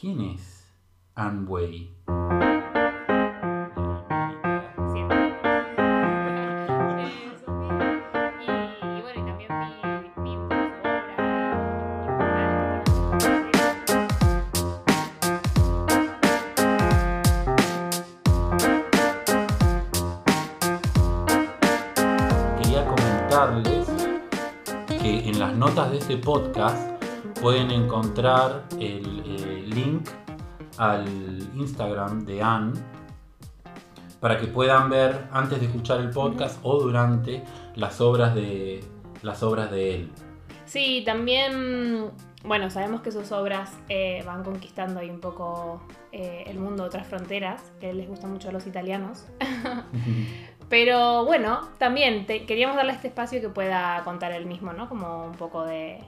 ¿quién es Anne Way? Que en las notas de este podcast pueden encontrar el al Instagram de Anne para que puedan ver antes de escuchar el podcast o durante las obras de las obras de él. Sí, también, bueno, sabemos que sus obras eh, van conquistando ahí un poco eh, el mundo de otras fronteras, que les gusta mucho a los italianos. Pero bueno, también te- queríamos darle este espacio que pueda contar él mismo, ¿no? Como un poco de,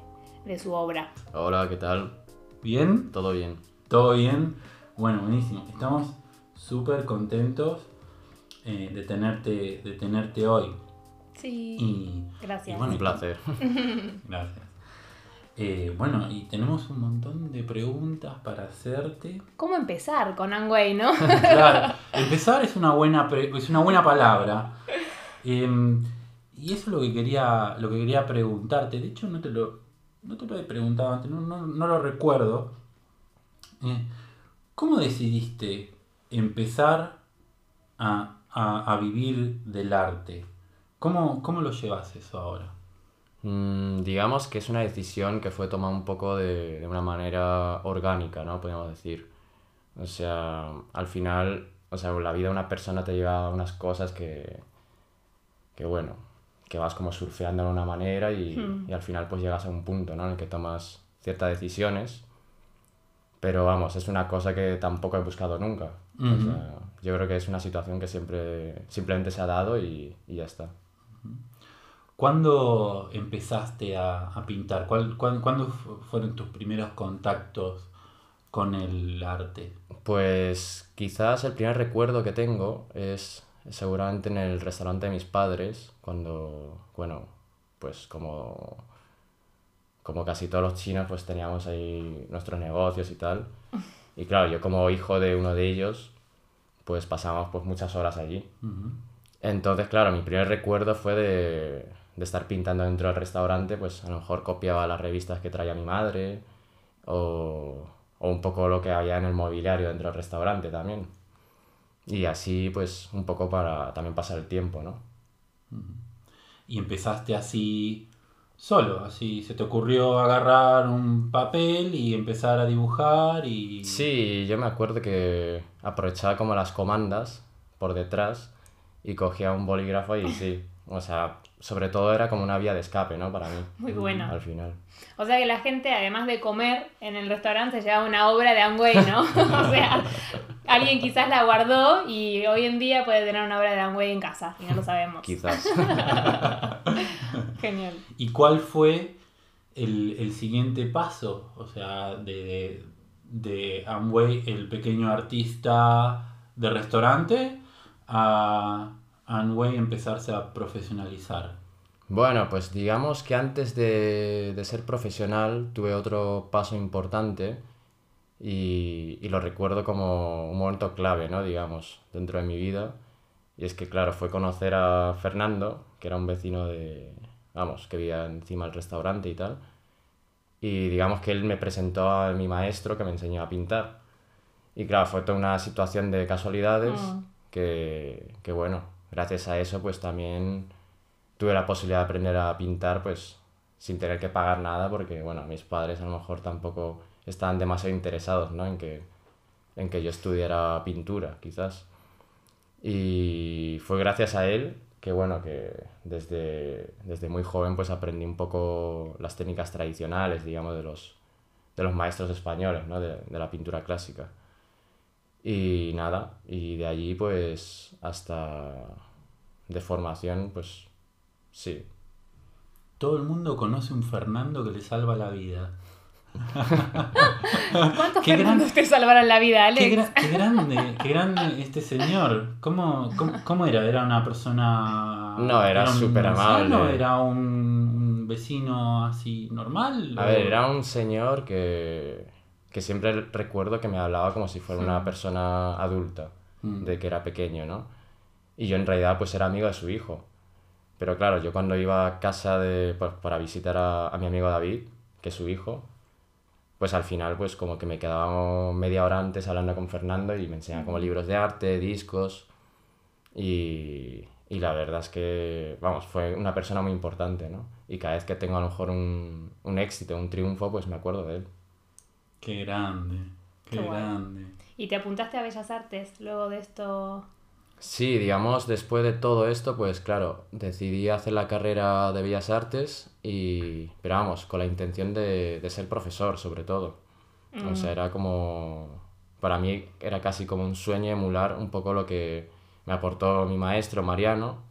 de su obra. Hola, ¿qué tal? ¿Bien? ¿Todo bien? ¿Todo bien? Bueno, buenísimo. Estamos súper contentos eh, de, tenerte, de tenerte hoy. Sí. Y, Gracias. y bueno, Un placer. Gracias. Eh, bueno, y tenemos un montón de preguntas para hacerte. ¿Cómo empezar con Angway, no? Claro, empezar es una buena, pre- es una buena palabra. Em, y eso es lo que quería, lo que quería preguntarte. De hecho, no te lo, no te lo he preguntado antes, no, no- no lo recuerdo. Eh, ¿Cómo decidiste empezar a, a- a vivir del arte? ¿Cómo, ¿Cómo lo llevas eso ahora? Mm, digamos que es una decisión que fue tomada un poco de, de una manera orgánica, ¿no? Podríamos decir. O sea, al final, o sea, la vida de una persona te lleva a unas cosas que, que bueno, que vas como surfeando de una manera y, Hmm. y al final pues llegas a un punto, ¿no? En el que tomas ciertas decisiones. Pero vamos, es una cosa que tampoco he buscado nunca. O sea, yo creo que es una situación que siempre, simplemente se ha dado y, y ya está. ¿Cuándo empezaste a, a pintar? ¿Cuál, cuán- ¿Cuándo fu- fueron tus primeros contactos con el arte? Pues quizás el primer recuerdo que tengo es seguramente en el restaurante de mis padres, cuando, bueno, pues como, como casi todos los chinos, pues teníamos ahí nuestros negocios y tal. Y claro, yo como hijo de uno de ellos, pues pasábamos pues muchas horas allí. Entonces, claro, mi primer recuerdo fue de, de estar pintando dentro del restaurante, pues a lo mejor copiaba las revistas que traía mi madre o, o un poco lo que había en el mobiliario dentro del restaurante también. Y así, pues, un poco para también pasar el tiempo, ¿no? Y empezaste así solo, así se te ocurrió agarrar un papel y empezar a dibujar y... Sí, yo me acuerdo que aprovechaba como las comandas por detrás y cogía un bolígrafo y sí, o sea, sobre todo era como una vía de escape, ¿no? Para mí, Muy bueno. al final. O sea que la gente, además de comer en el restaurante, se lleva una obra de Angway, ¿no? o sea, alguien quizás la guardó y hoy en día puede tener una obra de Angway en casa y no lo sabemos. Quizás. Genial. ¿Y cuál fue el, el siguiente paso? O sea, de, de, de Amway, el pequeño artista de restaurante, a Amway empezarse a profesionalizar. Bueno, pues digamos que antes de, de ser profesional tuve otro paso importante y, y lo recuerdo como un momento clave, ¿no? Digamos, dentro de mi vida. Y es que, claro, fue conocer a Fernando, que era un vecino de, vamos, que vivía encima del restaurante y tal. Y digamos que él me presentó a mi maestro que me enseñó a pintar. Y claro, fue toda una situación de casualidades Mm. que, que, bueno, gracias a eso pues también tuve la posibilidad de aprender a pintar pues sin tener que pagar nada porque bueno, mis padres a lo mejor tampoco estaban demasiado interesados ¿no? en que, en que yo estudiara pintura quizás. Y fue gracias a él que bueno, que desde, desde muy joven pues aprendí un poco las técnicas tradicionales, digamos, de los, de los maestros españoles, ¿no? de, de la pintura clásica. Y nada, y de allí pues hasta de formación, pues sí. Todo el mundo conoce un Fernando que le salva la vida. ¿Cuántos Qué Fernandos gran- te salvaron la vida, Alex? Qué, gra- qué grande, qué grande este señor. ¿Cómo, cómo, cómo era? ¿Era una persona... No, era un súper amable. ¿Era un, vecino así normal? A ¿O- ver, era un señor que, que siempre recuerdo que me hablaba como si fuera una persona adulta, Mm. de que era pequeño, ¿no? Y yo en realidad pues era amigo de su hijo. Pero claro, yo cuando iba a casa de, pues, para visitar a, a mi amigo David, que es su hijo, pues al final pues como que me quedaba media hora antes hablando con Fernando y me enseñaba como libros de arte, discos y, y la verdad es que, vamos, fue una persona muy importante, ¿no? Y cada vez que tengo a lo mejor un, un éxito, un triunfo, pues me acuerdo de él. Qué grande, qué, Qué guay. grande. ¿Y te apuntaste a Bellas Artes luego de esto? Sí, digamos, después de todo esto, pues claro, decidí hacer la carrera de Bellas Artes y, pero vamos, con la intención de, de ser profesor, sobre todo. O sea, era como, para mí era casi como un sueño emular un poco lo que me aportó mi maestro Mariano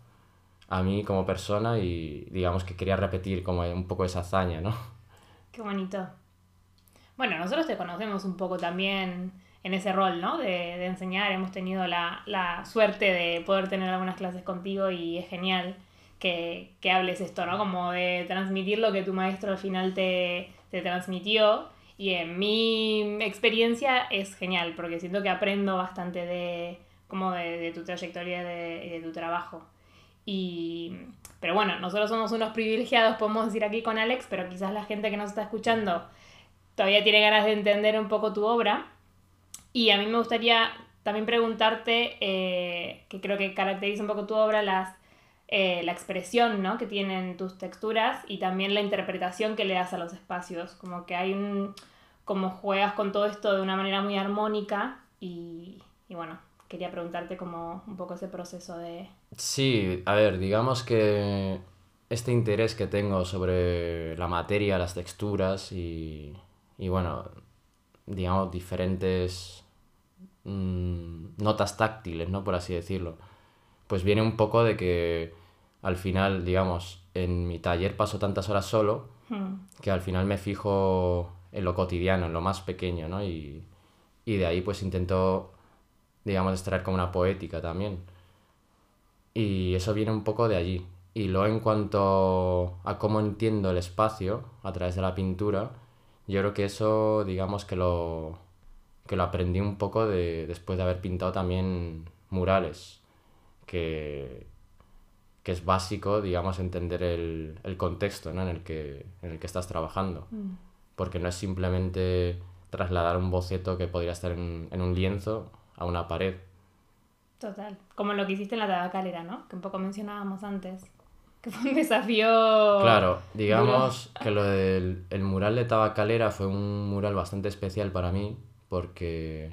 a mí como persona y digamos que quería repetir como un poco esa hazaña, ¿no? Qué bonito. Bueno, nosotros te conocemos un poco también en ese rol, ¿no? De, de enseñar. Hemos tenido la, la suerte de poder tener algunas clases contigo y es genial que, que hables esto, ¿no? Como de transmitir lo que tu maestro al final te, te transmitió. Y en mi experiencia es genial, porque siento que aprendo bastante de, como de, de tu trayectoria de, de tu trabajo. Y, pero bueno, nosotros somos unos privilegiados, podemos decir aquí con Alex, pero quizás la gente que nos está escuchando todavía tiene ganas de entender un poco tu obra. Y a mí me gustaría también preguntarte, eh, que creo que caracteriza un poco tu obra, las, eh, la expresión ¿no? que tienen tus texturas y también la interpretación que le das a los espacios. Como que hay un. como juegas con todo esto de una manera muy armónica y, y bueno, quería preguntarte como un poco ese proceso de. Sí, a ver, digamos que este interés que tengo sobre la materia, las texturas y, y bueno, digamos, diferentes mm, notas táctiles, ¿no? Por así decirlo. Pues viene un poco de que al final, digamos, en mi taller paso tantas horas solo Hmm, que al final me fijo en lo cotidiano, en lo más pequeño, ¿no? Y, y de ahí pues intento, digamos, extraer como una poética también. Y eso viene un poco de allí. Y luego en cuanto a cómo entiendo el espacio a través de la pintura, yo creo que eso, digamos, que lo, que lo aprendí un poco de, después de haber pintado también murales, que, que es básico, digamos, entender el, el contexto ¿no? en, el que, en el que estás trabajando. hmm. Porque no es simplemente trasladar un boceto que podría estar en, en un lienzo a una pared. Total. Como lo que hiciste en la tabacalera, ¿no? Que un poco mencionábamos antes. Que fue un desafío. Claro, digamos que lo del el mural de Tabacalera fue un mural bastante especial para mí porque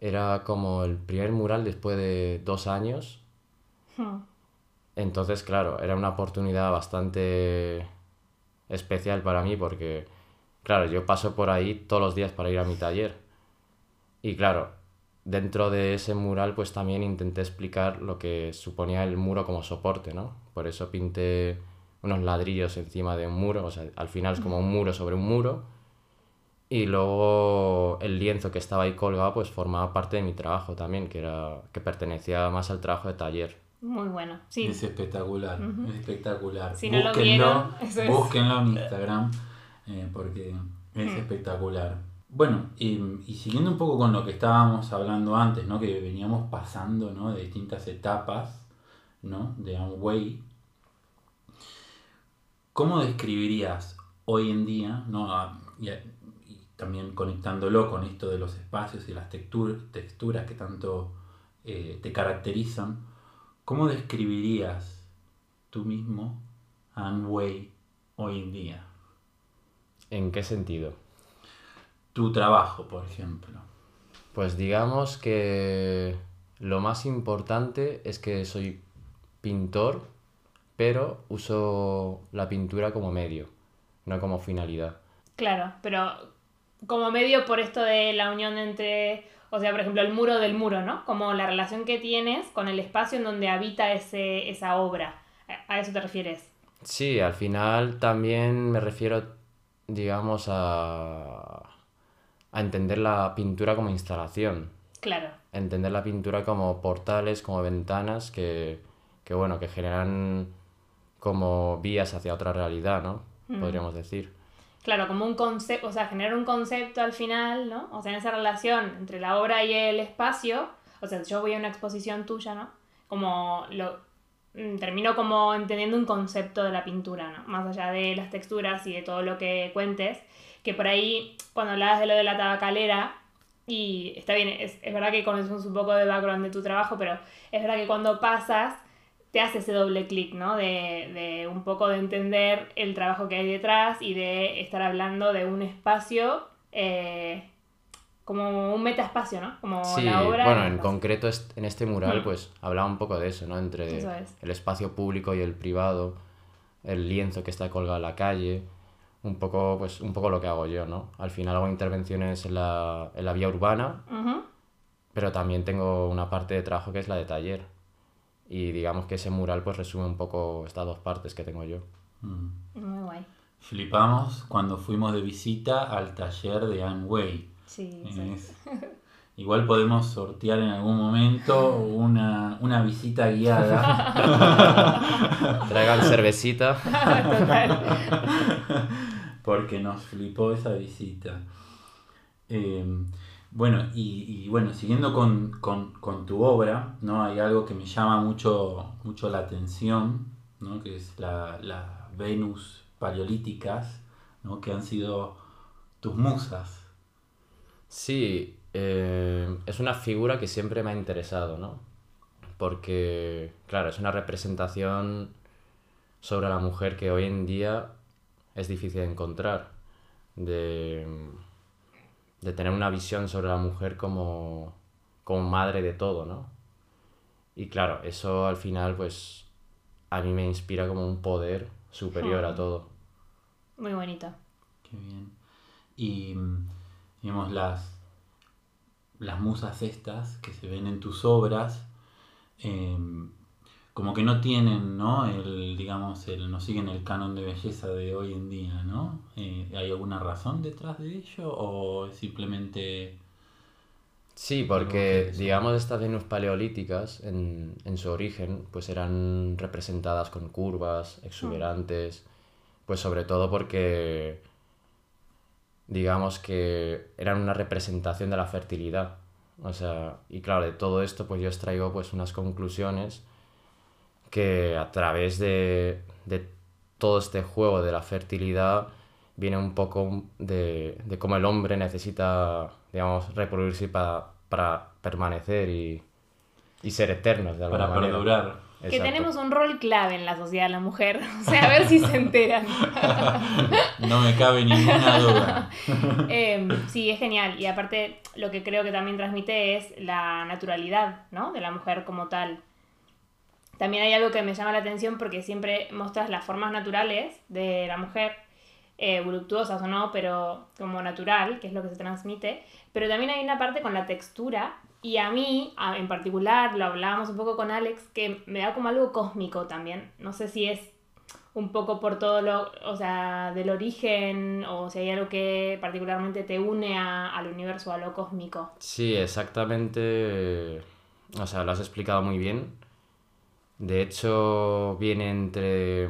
era como el primer mural después de dos años. Hmm. Entonces, claro, era una oportunidad bastante especial para mí porque, claro, yo paso por ahí todos los días para ir a mi taller. Y claro, dentro de ese mural pues también intenté explicar lo que suponía el muro como soporte, ¿no? Por eso pinté unos ladrillos encima de un muro, o sea, al final es como un muro sobre un muro. Y luego el lienzo que estaba ahí colgado pues formaba parte de mi trabajo también, que era que pertenecía más al trabajo de taller. Muy bueno. Sí. Es espectacular, es espectacular. Si no lo vieron, eso es. búsquenlo en Instagram eh, porque es espectacular. Bueno, y, y siguiendo un poco con lo que estábamos hablando antes, ¿no? que veníamos pasando ¿no? de distintas etapas ¿no? de Amway, ¿cómo describirías hoy en día, ¿no? y también conectándolo con esto de los espacios y las textur- texturas que tanto eh, te caracterizan, ¿cómo describirías tú mismo a Amway hoy en día? ¿En qué sentido? Tu trabajo, por ejemplo. Pues digamos que lo más importante es que soy pintor, pero uso la pintura como medio, no como finalidad. Claro, pero como medio por esto de la unión entre, o sea, por ejemplo, el muro del muro, ¿no? Como la relación que tienes con el espacio en donde habita ese, esa obra. ¿A a eso te refieres? Sí, al final también me refiero, digamos, a, a entender la pintura como instalación. Claro. entender la pintura como portales, como ventanas que, que, bueno, que generan como vías hacia otra realidad, ¿no? Podríamos decir. claro, como un concepto, o sea, generar un concepto al final, ¿no? O sea, en esa relación entre la obra y el espacio, o sea, yo voy a una exposición tuya, ¿no? Como lo mm, termino como entendiendo un concepto de la pintura, ¿no? Más allá de las texturas y de todo lo que cuentes, que por ahí, cuando hablabas de lo de la tabacalera, y está bien, es, es verdad que conocemos un poco de background de tu trabajo, pero es verdad que cuando pasas te hace ese doble clic, ¿no? De, de, un poco de entender el trabajo que hay detrás y de estar hablando de un espacio eh, como un metaespacio, ¿no? Como sí, la obra. Bueno, en concreto en este mural, Mm. pues hablaba un poco de eso, ¿no? Entre es. el espacio público y el privado, el lienzo que está colgado en la calle, un poco, pues, un poco lo que hago yo, ¿no? Al final hago intervenciones en la, en la vía urbana, Ujú. pero también tengo una parte de trabajo que es la de taller. Y digamos que ese mural pues resume un poco estas dos partes que tengo yo. Mm. Muy guay. Flipamos cuando fuimos de visita al taller de Anne Way. Sí, sí. Es- Igual podemos sortear en algún momento una, una visita guiada. Traigan cervecita. Total. porque nos flipó esa visita. Eh, bueno, y, bueno, siguiendo con, con- tu obra, ¿no? Hay algo que me llama mucho, mucho la atención, ¿no? Que es la, la Venus paleolíticas, ¿no? Que han sido tus musas. Sí, eh, es una figura que siempre me ha interesado, ¿no? Porque, claro, es una representación sobre la mujer que hoy en día es difícil de encontrar, de, de tener una visión sobre la mujer como, como madre de todo, ¿no? Y claro, eso al final, pues, a mí me inspira como un poder superior a Hmm. todo. Muy bonito. Qué bien. Y, digamos, las, las musas estas que se ven en tus obras, eh, como que no tienen, ¿no? El, digamos, el, no siguen el canon de belleza de hoy en día, ¿no? Eh, ¿Hay alguna razón detrás de ello o es simplemente... Sí, porque digamos estas Venus paleolíticas en, en su origen pues eran representadas con curvas, exuberantes, pues sobre todo porque digamos que eran una representación de la fertilidad. O sea, y claro, de todo esto pues yo extraigo pues unas conclusiones que a través de, de todo este juego de la fertilidad viene un poco de, de cómo el hombre necesita, digamos, reproducirse para, para permanecer y, y ser eternos de alguna para manera. perdurar? Que Exacto. tenemos un rol clave en la sociedad, la mujer. O sea, a ver si se enteran. No me cabe ninguna duda. Eh, sí, es genial. Y aparte, lo que creo que también transmite es la naturalidad, ¿no? De la mujer como tal. También hay algo que me llama la atención porque siempre mostras las formas naturales de la mujer, eh, voluptuosas o no, pero como natural, que es lo que se transmite. Pero también hay una parte con la textura. Y a mí, en particular, lo hablábamos un poco con Alex, que me da como algo cósmico también. No sé si es un poco por todo lo, o sea, del origen, o si hay algo que particularmente te une a- al universo, a lo cósmico. Sí, exactamente. O sea, lo has explicado muy bien. De hecho, viene entre...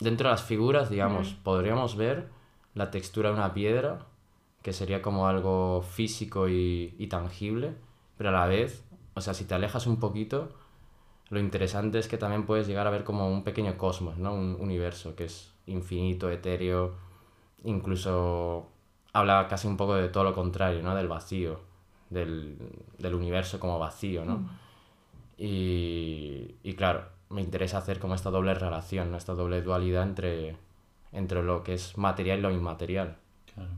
Dentro de las figuras, digamos, podríamos ver la textura de una piedra, que sería como algo físico y, y tangible, pero a la vez, o sea, si te alejas un poquito, lo interesante es que también puedes llegar a ver como un pequeño cosmos, ¿no? Un universo que es infinito, etéreo, incluso habla casi un poco de todo lo contrario, ¿no? Del vacío, del, del universo como vacío, ¿no? Y, y claro, me interesa hacer como esta doble relación, ¿no? Esta doble dualidad entre, entre lo que es material y lo inmaterial. Claro.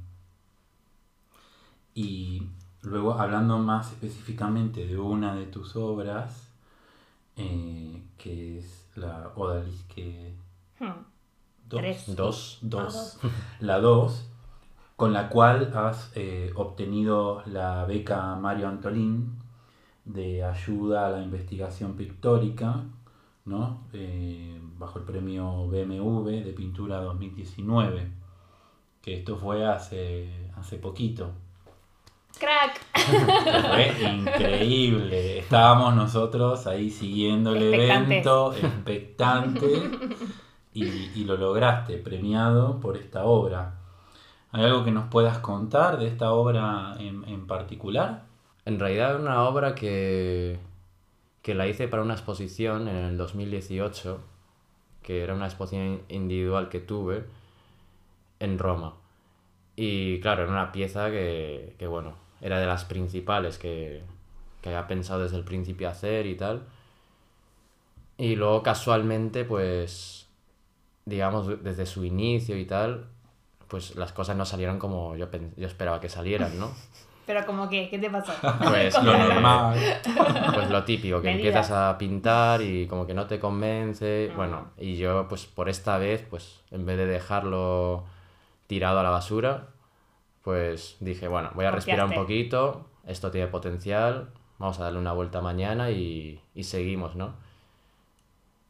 Y luego, hablando más específicamente de una de tus obras, eh, que es la Odalisque Hmm. 2. Tres. Dos. Dos. La 2, con la cual has eh, obtenido la beca Mario Antolín de ayuda a la investigación pictórica, ¿no? Eh, bajo el premio BMW de pintura 2019, que esto fue hace, hace poquito. ¡Crack! Fue increíble. Estábamos nosotros ahí siguiendo el Expectantes. evento, expectante. y, lo lograste, premiado por esta obra. ¿Hay algo que nos puedas contar de esta obra en, particular? En realidad es una obra que, que la hice para una exposición en el 2018, que era una exposición individual que tuve en Roma. Y claro, era una pieza que, que bueno, era de las principales que, que había pensado desde el principio hacer y tal. Y luego casualmente, pues, digamos, desde su inicio y tal, pues las cosas no salieron como yo, yo esperaba que salieran, ¿no? Pero como que, ¿qué te pasó? Pues lo normal. Pues lo típico, que empiezas a pintar y como que no te convence. Ah. Bueno, y yo pues por esta vez, pues en vez de dejarlo tirado a la basura, pues dije, bueno, voy a respirar un poquito, esto tiene potencial, vamos a darle una vuelta mañana y, y seguimos, ¿no?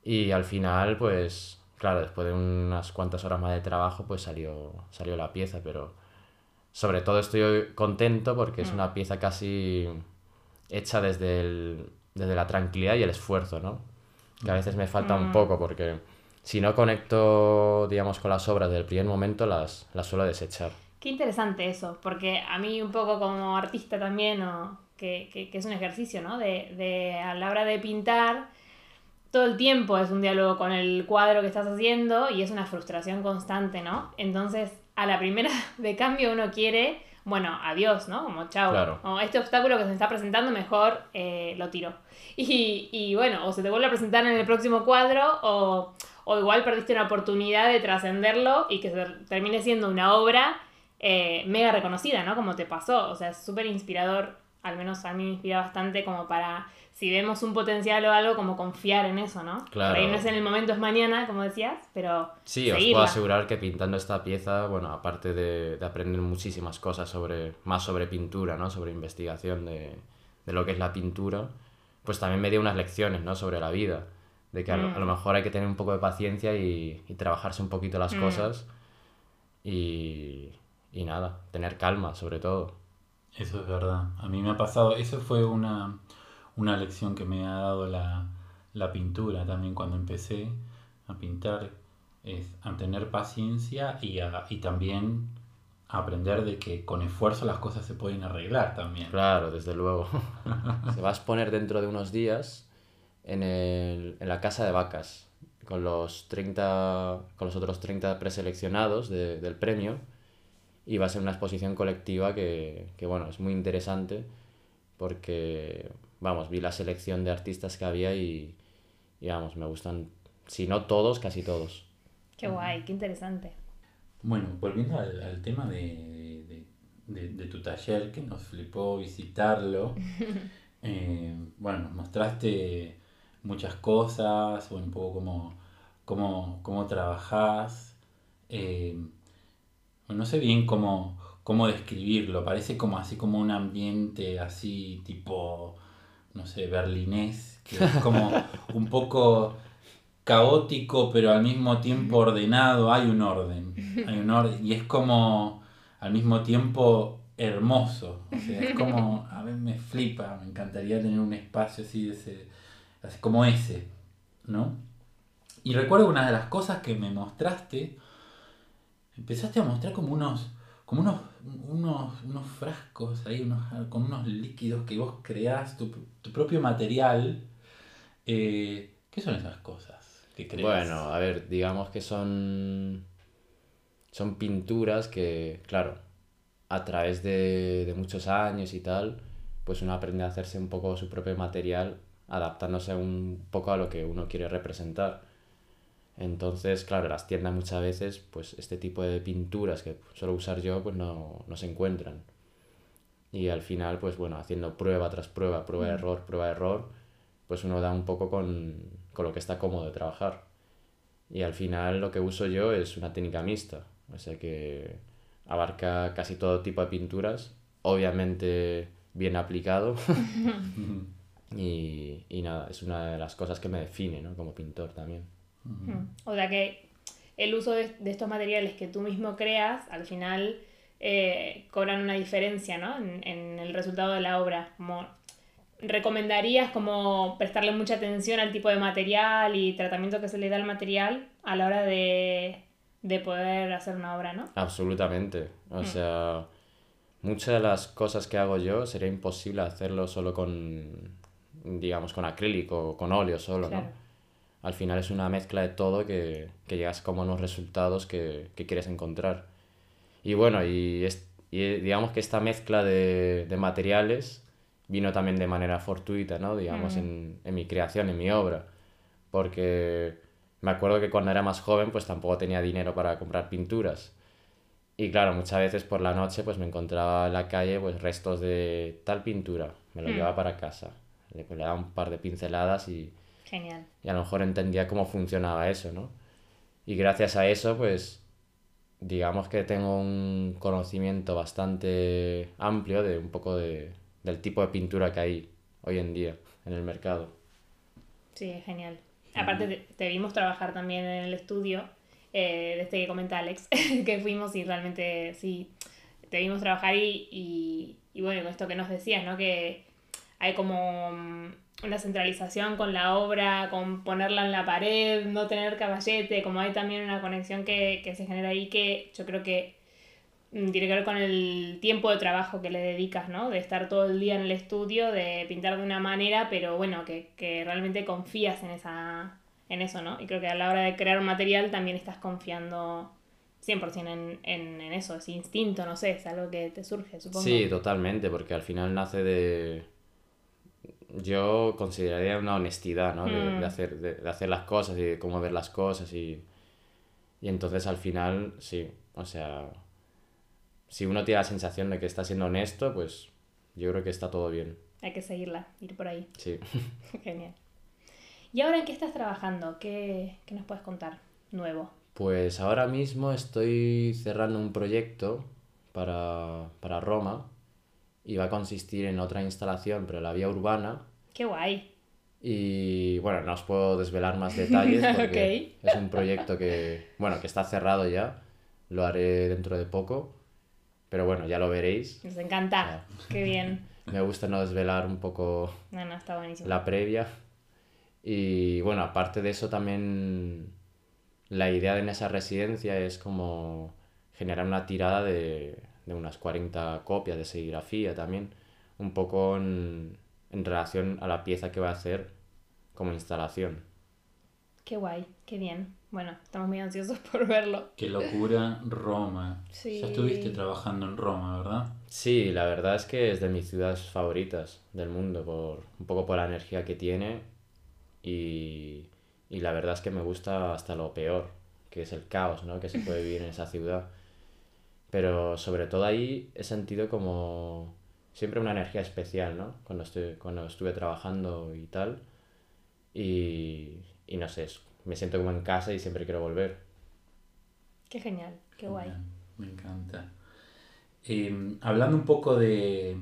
Y al final, pues, claro, después de unas cuantas horas más de trabajo, pues salió, salió la pieza, pero sobre todo estoy contento porque es mm. una pieza casi hecha desde, el, desde la tranquilidad y el esfuerzo, ¿no? Que a veces me falta un mm. poco porque si no conecto, digamos, con las obras del primer momento, las, las suelo desechar. Qué interesante eso, porque a mí un poco como artista también, o que, que, que es un ejercicio, ¿no? De, de, a la hora de pintar, todo el tiempo es un diálogo con el cuadro que estás haciendo y es una frustración constante, ¿no? Entonces, a la primera de cambio uno quiere, bueno, adiós, ¿no? Como chao. O este obstáculo que se está presentando, mejor eh, lo tiro. Y, y, bueno, o se te vuelve a presentar en el próximo cuadro o, o igual perdiste una oportunidad de trascenderlo y que se termine siendo una obra eh, mega reconocida, ¿no? Como te pasó. O sea, es súper inspirador, al menos a mí me inspira bastante como para, si vemos un potencial o algo, como confiar en eso, ¿no? Claro. Por ahí no es en el momento, es mañana, como decías, pero... Sí, os puedo asegurar que pintando esta pieza, bueno, aparte de, de, aprender muchísimas cosas sobre, más sobre pintura, ¿no? Sobre investigación de, de lo que es la pintura, pues también me dio unas lecciones, ¿no? Sobre la vida. De que a, lo, mm. mejor hay que tener un poco de paciencia y, y trabajarse un poquito las mm. cosas. Y, y nada, tener calma sobre todo. Eso es verdad. A mí me ha pasado, eso fue una, una lección que me ha dado la, la pintura también cuando empecé a pintar, es a tener paciencia y, a, y también aprender de que con esfuerzo las cosas se pueden arreglar también. Claro, desde luego. se va a exponer dentro de unos días en, el, en la casa de vacas con los 30 con los otros 30 preseleccionados de, del premio y va a ser una exposición colectiva que, que, bueno, es muy interesante porque, vamos, vi la selección de artistas que había y, y vamos, me gustan, si no todos, casi todos. Qué guay, qué interesante. Bueno, volviendo al, tema de, de, de, tu taller, que nos flipó visitarlo, eh, bueno, nos mostraste muchas cosas, un poco cómo, cómo, cómo trabajás. Eh, no sé bien cómo, cómo describirlo, parece como así como un ambiente así tipo, no sé, berlinés, que es como un poco caótico pero al mismo tiempo ordenado, hay un orden, hay un orden y es como al mismo tiempo hermoso, o sea, es como, a ver, me flipa, me encantaría tener un espacio así, de ese, así como ese, ¿no? Y recuerdo una de las cosas que me mostraste, empezaste a mostrar como unos, como unos, unos, unos frascos ahí, unos, con unos líquidos que vos creás, tu, tu propio material. Eh, ¿Qué son esas cosas que creas? Bueno, a ver, digamos que son, son pinturas que, claro, a través de, de muchos años y tal, pues uno aprende a hacerse un poco su propio material, adaptándose un poco a lo que uno quiere representar. Entonces, claro, las tiendas muchas veces, pues este tipo de pinturas que suelo usar yo, pues no, no se encuentran. Y al final, pues bueno, haciendo prueba tras prueba, prueba, mm. error, prueba, error, pues uno da un poco con, con lo que está cómodo de trabajar. Y al final lo que uso yo es una técnica mixta, o sea que abarca casi todo tipo de pinturas, obviamente bien aplicado. y, y nada, es una de las cosas que me define ¿no? como pintor también. O sea que el uso de, estos materiales que tú mismo creas, al final eh, cobran una diferencia ¿no? en, el resultado de la obra. Como ¿recomendarías como prestarle mucha atención al tipo de material y tratamiento que se le da al material a la hora de, de poder hacer una obra, no? Absolutamente. O sea, muchas de las cosas que hago yo sería imposible hacerlo solo con, digamos, con acrílico o con óleo solo, Claro. ¿no? Al final es una mezcla de todo que, que llegas como a unos resultados que, que quieres encontrar. Y bueno, y, es, y digamos que esta mezcla de, de materiales vino también de manera fortuita, ¿no? Digamos, en, en mi creación, en mi obra. Porque me acuerdo que cuando era más joven, pues tampoco tenía dinero para comprar pinturas. Y claro, muchas veces por la noche pues me encontraba en la calle pues restos de tal pintura, me lo Mm. llevaba para casa, le, le daba un par de pinceladas y, Genial. y a lo mejor entendía cómo funcionaba eso, ¿no? Y gracias a eso pues digamos que tengo un conocimiento bastante amplio de un poco de, del tipo de pintura que hay hoy en día en el mercado. Sí, genial. Aparte, te, te vimos trabajar también en el estudio eh, de este que comenta Alex, que fuimos y realmente sí, te vimos trabajar y, y, y bueno, con esto que nos decías, ¿no? Que hay como mm, una centralización con la obra, con ponerla en la pared, no tener caballete, como hay también una conexión que, que se genera ahí que yo creo que mm, tiene que ver con el tiempo de trabajo que le dedicas, ¿no? De estar todo el día en el estudio, de pintar de una manera, pero bueno, que, que realmente confías en esa en eso, ¿no? Y creo que a la hora de crear un material también estás confiando 100% en, en, en eso, ese instinto, no sé, es algo que te surge, supongo. Sí, totalmente, porque al final nace de... Yo consideraría una honestidad, ¿no? De, Mm. de hacer, de, de hacer las cosas y de cómo ver las cosas y... Y entonces al final, sí, o sea... Si uno tiene la sensación de que está siendo honesto, pues yo creo que está todo bien, Hay que seguirla, ir por ahí. sí. Genial. ¿Y ahora en qué estás trabajando? ¿Qué, qué nos puedes contar nuevo? Pues ahora mismo estoy cerrando un proyecto para, para Roma va a consistir en otra instalación, pero la vía urbana. ¡Qué guay! Y bueno, no os puedo desvelar más detalles porque Ok. es un proyecto que, bueno, que está cerrado ya. Lo haré dentro de poco. Pero bueno, ya lo veréis. Nos encanta. ¡Qué bien! Me gusta no desvelar un poco No, no, está la previa. Y bueno, aparte de eso también la idea en esa residencia es como generar una tirada de, de unas 40 copias de serigrafía también, un poco en, en relación a la pieza que va a hacer como instalación. ¡Qué guay! ¡Qué bien! Bueno, estamos muy ansiosos por verlo. Qué locura Roma. Sí. Ya estuviste trabajando en Roma, ¿verdad? Sí, la verdad es que es de mis ciudades favoritas del mundo, por, un poco por la energía que tiene y, y la verdad es que me gusta hasta lo peor, que es el caos, ¿no? que se puede vivir en esa ciudad. Pero sobre todo ahí he sentido como siempre una energía especial, ¿no? Cuando, estoy, cuando estuve trabajando y tal. Y, y no sé, me siento como en casa y siempre quiero volver. ¡Qué genial! ¡Qué guay! Me encanta. Eh, hablando un poco de,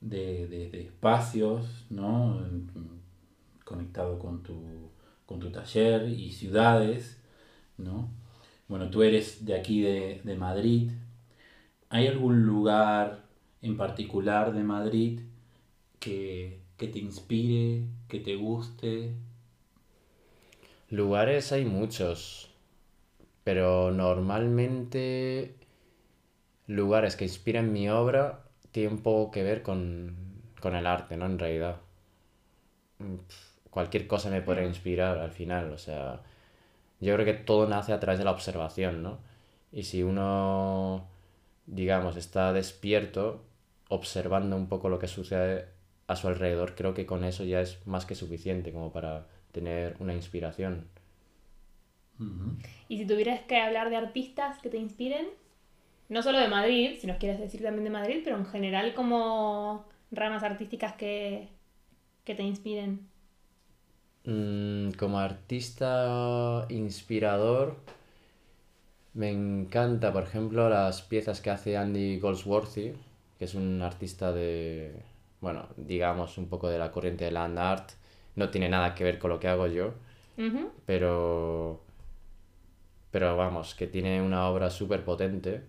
de, de- de espacios, ¿no? Conectado con tu, con tu taller y ciudades, ¿no? Bueno, tú eres de aquí de, de Madrid. ¿Hay algún lugar en particular de Madrid que, que te inspire, que te guste? Lugares hay muchos, pero normalmente lugares que inspiran mi obra tienen poco que ver con, con el arte, ¿no? En realidad. Mm, Cualquier cosa me podría inspirar al final, o sea, yo creo que todo nace a través de la observación, ¿no? Y si uno, digamos, está despierto, observando un poco lo que sucede a su alrededor, creo que con eso ya es más que suficiente como para tener una inspiración. Y si tuvieras que hablar de artistas que te inspiren, no solo de Madrid, si nos quieres decir también de Madrid, pero en general como ramas artísticas que, que te inspiren. Mm, como artista inspirador, me encanta, por ejemplo, las piezas que hace Andy Goldsworthy, que es un artista de, bueno, digamos un poco de la corriente de land art. No tiene nada que ver con lo que hago yo, pero, pero vamos, que tiene una obra súper potente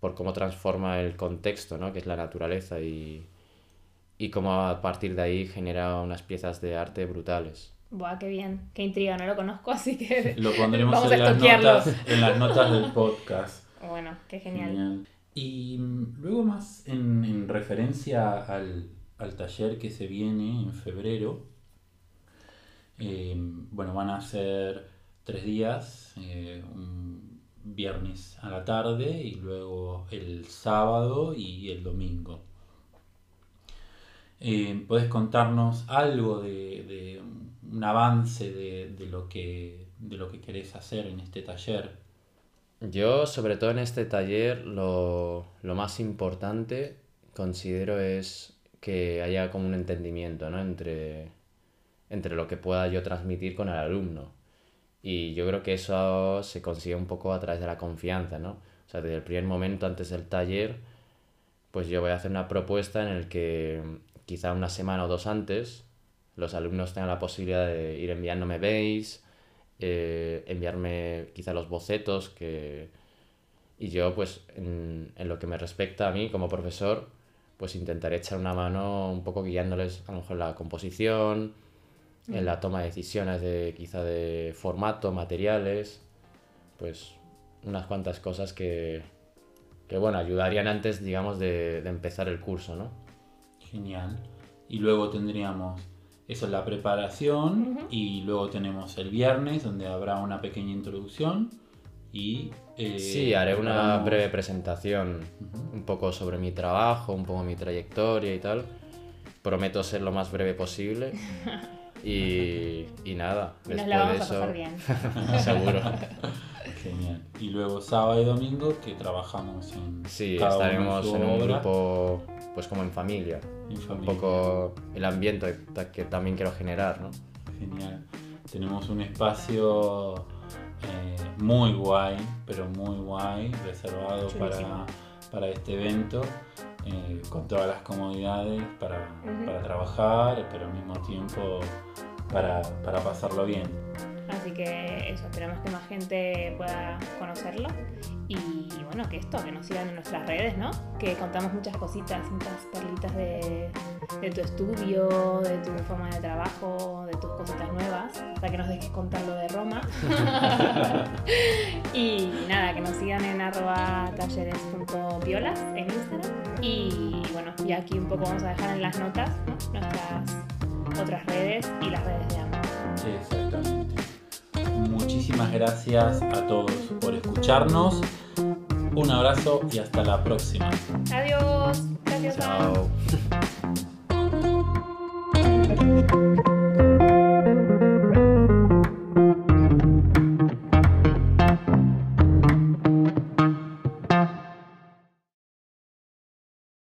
por cómo transforma el contexto, ¿no? Que es la naturaleza y, y cómo a partir de ahí genera unas piezas de arte brutales. Buah, qué bien, qué intriga, no lo conozco, así que Lo pondremos vamos en a las, notas, en las notas del podcast. Bueno, qué genial. Genial. Y mm, luego más en, en referencia al, al taller que se viene en febrero, eh, bueno, van a ser tres días, eh, un viernes a la tarde y luego el sábado y el domingo. Eh, ¿Puedes contarnos algo de, de un avance de, de lo que, de lo que querés hacer en este taller? Yo, sobre todo en este taller, lo, lo más importante considero es que haya como un entendimiento, ¿no? entre, entre lo que pueda yo transmitir con el alumno. Y yo creo que eso se consigue un poco a través de la confianza, ¿no? O sea, desde el primer momento antes del taller, pues yo voy a hacer una propuesta en el que quizá una semana o dos antes los alumnos tengan la posibilidad de ir enviándome mails, eh, enviarme quizá los bocetos que... Y yo, pues, en, en lo que me respecta a mí como profesor, pues intentaré echar una mano un poco guiándoles a lo mejor en la composición, en la toma de decisiones de quizá de formato, materiales, pues unas cuantas cosas que, que bueno, ayudarían antes, digamos, de, de empezar el curso, ¿no? Genial. Y luego tendríamos eso es la preparación Ujú. y luego tenemos el viernes donde habrá una pequeña introducción y... eh, Sí, haré una preparamos- breve presentación Ujú. un poco sobre mi trabajo, un poco mi trayectoria y tal. Prometo ser lo más breve posible. Y, y nada, nos después la vamos de a eso, pasar bien. seguro. Genial. Y luego sábado y domingo que trabajamos en... Sí, cada uno estaremos su en un obra, grupo, pues como en familia. Un poco el ambiente que también quiero generar, ¿no? Genial. Tenemos un espacio eh, muy guay, pero muy guay, reservado para, para este evento, eh, con todas las comodidades para, para trabajar, pero al mismo tiempo para, para pasarlo bien. Así que eso, esperamos que más gente pueda conocerlo. Y bueno, que esto, que nos sigan en nuestras redes, ¿no? Que contamos muchas cositas, muchas perlitas de, de tu estudio, de tu forma de trabajo, de tus cositas nuevas. Hasta que nos dejes contar lo de Roma. y nada, que nos sigan en arroba talleres.piolas en Instagram. Y bueno, y aquí un poco vamos a dejar en las notas ¿no? nuestras otras redes y las redes de ambos. Exactamente. Muchísimas gracias a todos por escucharnos. Un abrazo y hasta la próxima. Adiós. Gracias. Chao.